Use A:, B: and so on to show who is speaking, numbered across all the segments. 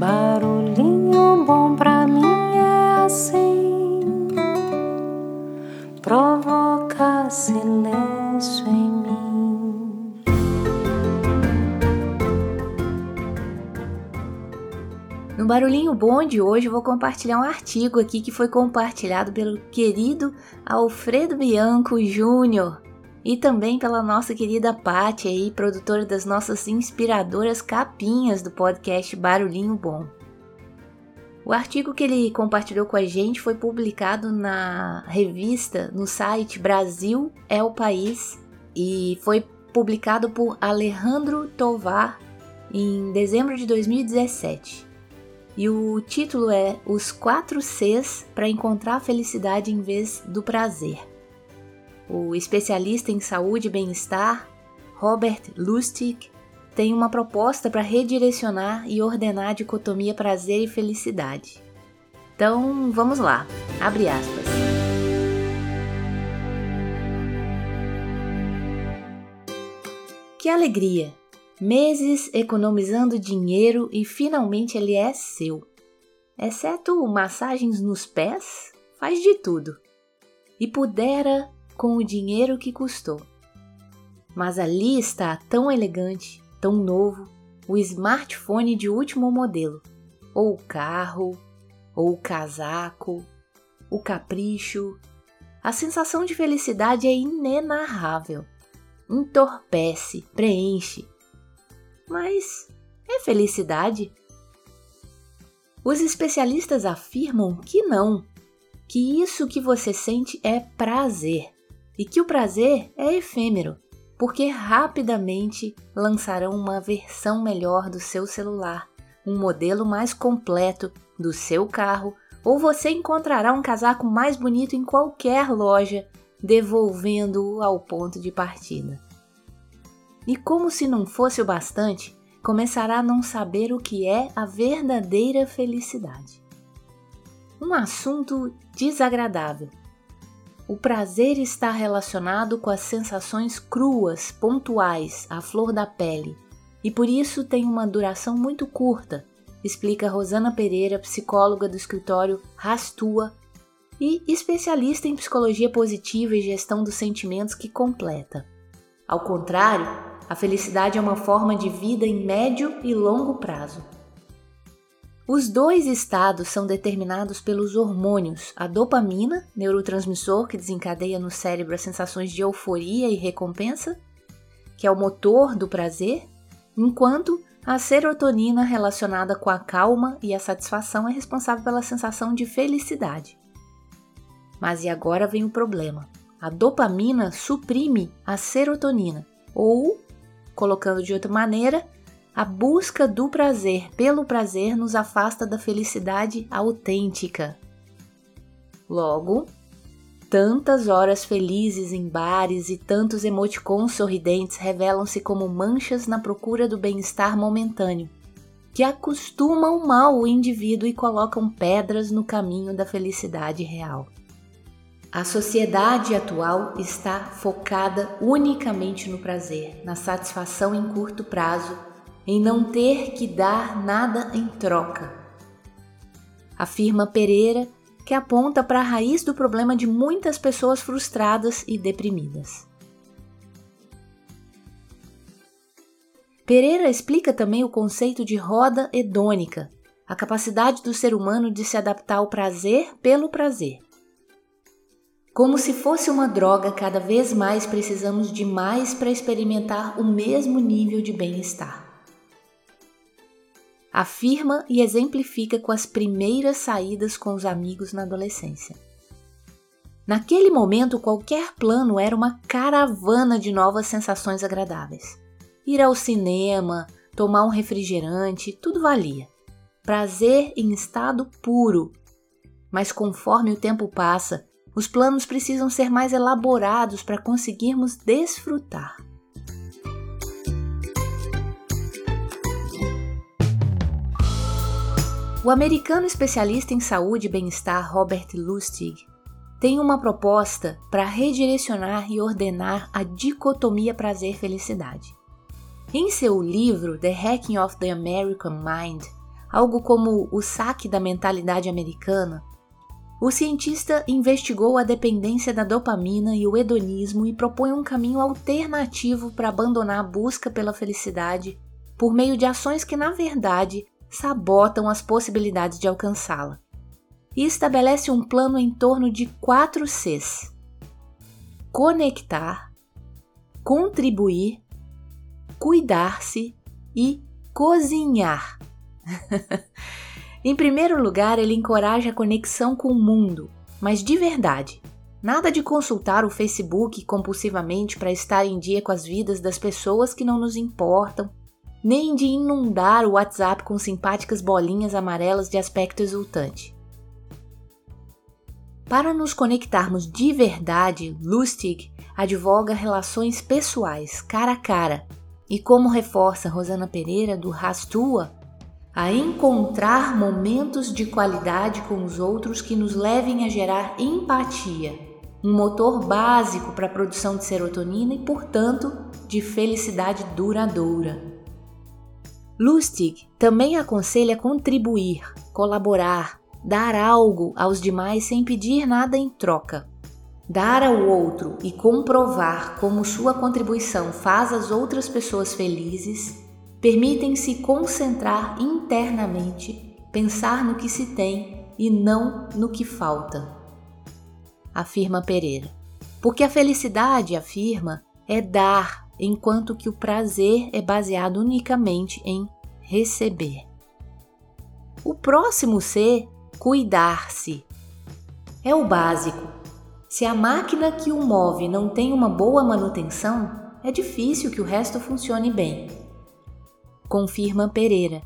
A: Barulhinho bom pra mim é assim, provoca silêncio em mim.
B: No Barulhinho Bom de hoje vou compartilhar um artigo aqui que foi compartilhado pelo querido Alfredo Bianco Júnior e também pela nossa querida Paty aí, produtora das nossas inspiradoras capinhas do podcast Barulhinho Bom. O artigo que ele compartilhou com a gente foi publicado na revista, no site Brasil é o País e foi publicado por Alejandro Tovar em dezembro de 2017. E o título é Os Quatro Cs para encontrar a felicidade em vez do prazer. O especialista em saúde e bem-estar, Robert Lustig, tem uma proposta para redirecionar e ordenar a dicotomia prazer e felicidade. Então, vamos lá. Abre aspas. Que alegria! Meses economizando dinheiro e finalmente ele é seu. Exceto massagens nos pés, faz de tudo. E pudera com o dinheiro que custou. Mas ali está tão elegante, tão novo, o smartphone de último modelo, ou o carro, ou o casaco, o capricho. A sensação de felicidade é inenarrável. Entorpece, preenche. Mas é felicidade? Os especialistas afirmam que não, que isso que você sente é prazer e que o prazer é efêmero, porque rapidamente lançarão uma versão melhor do seu celular, um modelo mais completo do seu carro, ou você encontrará um casaco mais bonito em qualquer loja, devolvendo-o ao ponto de partida. E como se não fosse o bastante, começará a não saber o que é a verdadeira felicidade. Um assunto desagradável, o prazer está relacionado com as sensações cruas, pontuais, à flor da pele, e por isso tem uma duração muito curta, explica Rosana Pereira, psicóloga do escritório Rastua e especialista em psicologia positiva e gestão dos sentimentos que completa. Ao contrário, a felicidade é uma forma de vida em médio e longo prazo. Os dois estados são determinados pelos hormônios, a dopamina, neurotransmissor que desencadeia no cérebro as sensações de euforia e recompensa, que é o motor do prazer, enquanto a serotonina, relacionada com a calma e a satisfação, é responsável pela sensação de felicidade. Mas e agora vem o problema. A dopamina suprime a serotonina, ou, colocando de outra maneira, a busca do prazer pelo prazer nos afasta da felicidade autêntica. Logo, tantas horas felizes em bares e tantos emoticons sorridentes revelam-se como manchas na procura do bem-estar momentâneo, que acostumam mal o indivíduo e colocam pedras no caminho da felicidade real. A sociedade atual está focada unicamente no prazer, na satisfação em curto prazo em não ter que dar nada em troca. Afirma Pereira, que aponta para a raiz do problema de muitas pessoas frustradas e deprimidas. Pereira explica também o conceito de roda hedônica, a capacidade do ser humano de se adaptar ao prazer pelo prazer. Como se fosse uma droga, cada vez mais precisamos de mais para experimentar o mesmo nível de bem-estar afirma e exemplifica com as primeiras saídas com os amigos na adolescência. Naquele momento, qualquer plano era uma caravana de novas sensações agradáveis. Ir ao cinema, tomar um refrigerante, tudo valia. Prazer em estado puro. Mas conforme o tempo passa, os planos precisam ser mais elaborados para conseguirmos desfrutar. O americano especialista em saúde e bem-estar Robert Lustig tem uma proposta para redirecionar e ordenar a dicotomia prazer-felicidade. Em seu livro The Hacking of the American Mind, algo como o saque da mentalidade americana, o cientista investigou a dependência da dopamina e o hedonismo e propõe um caminho alternativo para abandonar a busca pela felicidade por meio de ações que, na verdade, sabotam as possibilidades de alcançá-la. E estabelece um plano em torno de quatro Cs: conectar, contribuir, cuidar-se e cozinhar. em primeiro lugar, ele encoraja a conexão com o mundo, mas de verdade. Nada de consultar o Facebook compulsivamente para estar em dia com as vidas das pessoas que não nos importam, nem de inundar o WhatsApp com simpáticas bolinhas amarelas de aspecto exultante. Para nos conectarmos de verdade, Lustig advoga relações pessoais, cara a cara, e como reforça Rosana Pereira do Rastua, a encontrar momentos de qualidade com os outros que nos levem a gerar empatia, um motor básico para a produção de serotonina e, portanto, de felicidade duradoura. Lustig também aconselha contribuir, colaborar, dar algo aos demais sem pedir nada em troca. Dar ao outro e comprovar como sua contribuição faz as outras pessoas felizes permitem-se concentrar internamente, pensar no que se tem e não no que falta. Afirma Pereira. Porque a felicidade, afirma, é dar, enquanto que o prazer é baseado unicamente em receber. O próximo C, cuidar-se. É o básico se a máquina que o move não tem uma boa manutenção, é difícil que o resto funcione bem. Confirma Pereira,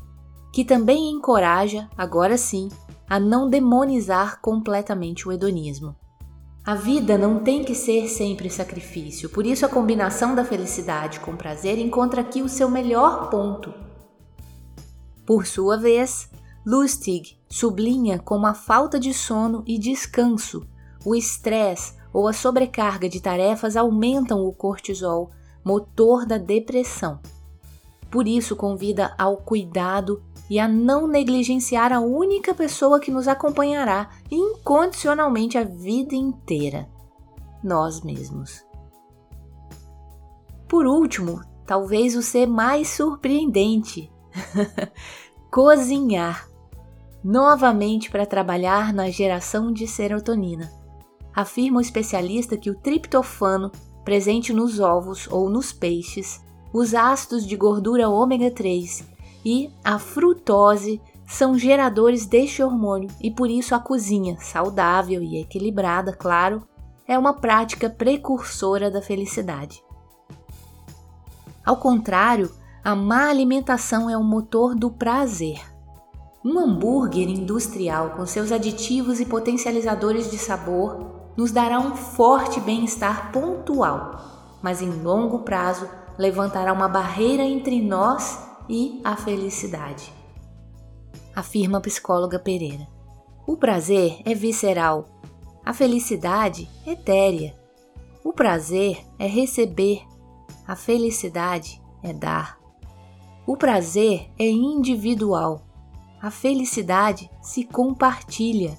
B: que também encoraja, agora sim, a não demonizar completamente o hedonismo. A vida não tem que ser sempre sacrifício, por isso a combinação da felicidade com prazer encontra aqui o seu melhor ponto. Por sua vez, Lustig sublinha como a falta de sono e descanso o estresse ou a sobrecarga de tarefas aumentam o cortisol, motor da depressão. Por isso, convida ao cuidado e a não negligenciar a única pessoa que nos acompanhará incondicionalmente a vida inteira: nós mesmos. Por último, talvez o ser mais surpreendente: cozinhar. Novamente para trabalhar na geração de serotonina afirma o especialista que o triptofano, presente nos ovos ou nos peixes, os ácidos de gordura ômega 3 e a frutose são geradores deste hormônio e por isso a cozinha, saudável e equilibrada, claro, é uma prática precursora da felicidade. Ao contrário, a má alimentação é o motor do prazer. Um hambúrguer industrial com seus aditivos e potencializadores de sabor nos dará um forte bem-estar pontual, mas em longo prazo levantará uma barreira entre nós e a felicidade. Afirma a psicóloga Pereira. O prazer é visceral, a felicidade etérea. O prazer é receber, a felicidade é dar. O prazer é individual, a felicidade se compartilha.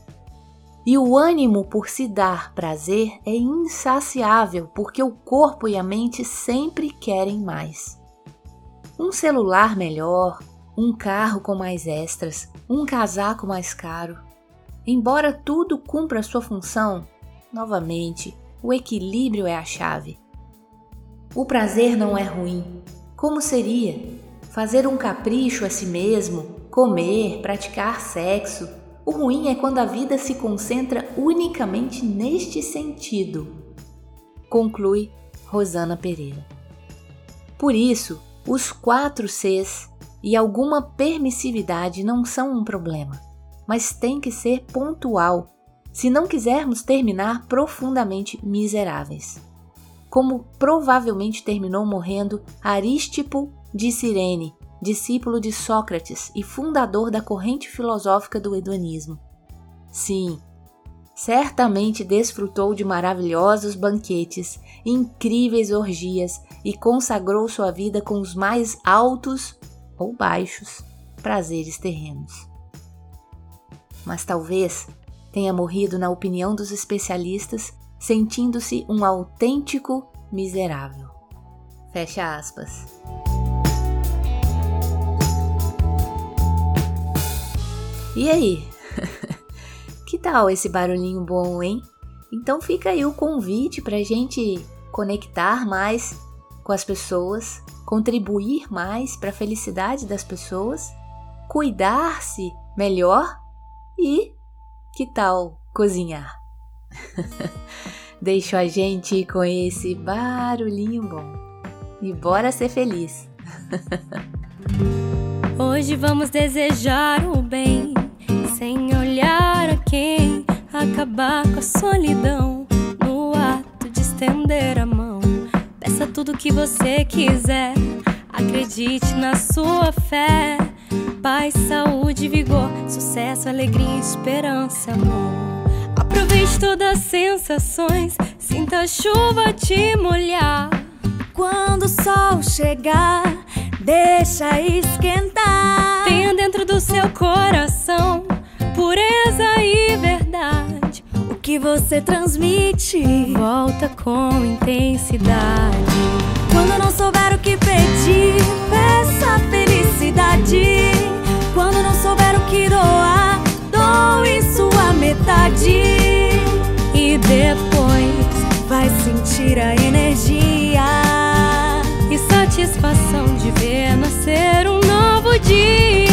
B: E o ânimo por se dar prazer é insaciável, porque o corpo e a mente sempre querem mais. Um celular melhor, um carro com mais extras, um casaco mais caro. Embora tudo cumpra sua função, novamente, o equilíbrio é a chave. O prazer não é ruim. Como seria? Fazer um capricho a si mesmo, comer, praticar sexo, o ruim é quando a vida se concentra unicamente neste sentido, conclui Rosana Pereira. Por isso, os quatro Cs e alguma permissividade não são um problema, mas tem que ser pontual se não quisermos terminar profundamente miseráveis. Como provavelmente terminou morrendo Arístipo de Cirene discípulo de Sócrates e fundador da corrente filosófica do hedonismo. Sim, certamente desfrutou de maravilhosos banquetes, incríveis orgias e consagrou sua vida com os mais altos ou baixos prazeres terrenos. Mas talvez tenha morrido, na opinião dos especialistas, sentindo-se um autêntico miserável. Fecha aspas. E aí? que tal esse barulhinho bom, hein? Então fica aí o convite para a gente conectar mais com as pessoas, contribuir mais para a felicidade das pessoas, cuidar-se melhor e que tal cozinhar? Deixa a gente com esse barulhinho bom. E bora ser feliz.
A: Hoje vamos desejar o bem, sem olhar a quem, acabar com a solidão, no ato de estender a mão. Peça tudo que você quiser, acredite na sua fé. Paz, saúde, vigor, sucesso, alegria, esperança, amor. Aproveite todas as sensações, sinta a chuva te molhar.
C: Quando o sol chegar, deixa esquentar.
A: Tenha dentro do seu coração pureza e verdade.
C: O que você transmite
A: volta com intensidade.
C: Quando não souber o que pedir, peça felicidade. Quando não souber o que doar, doe sua metade.
A: E depois
C: vai sentir a energia
A: e satisfação de ver nascer um novo dia.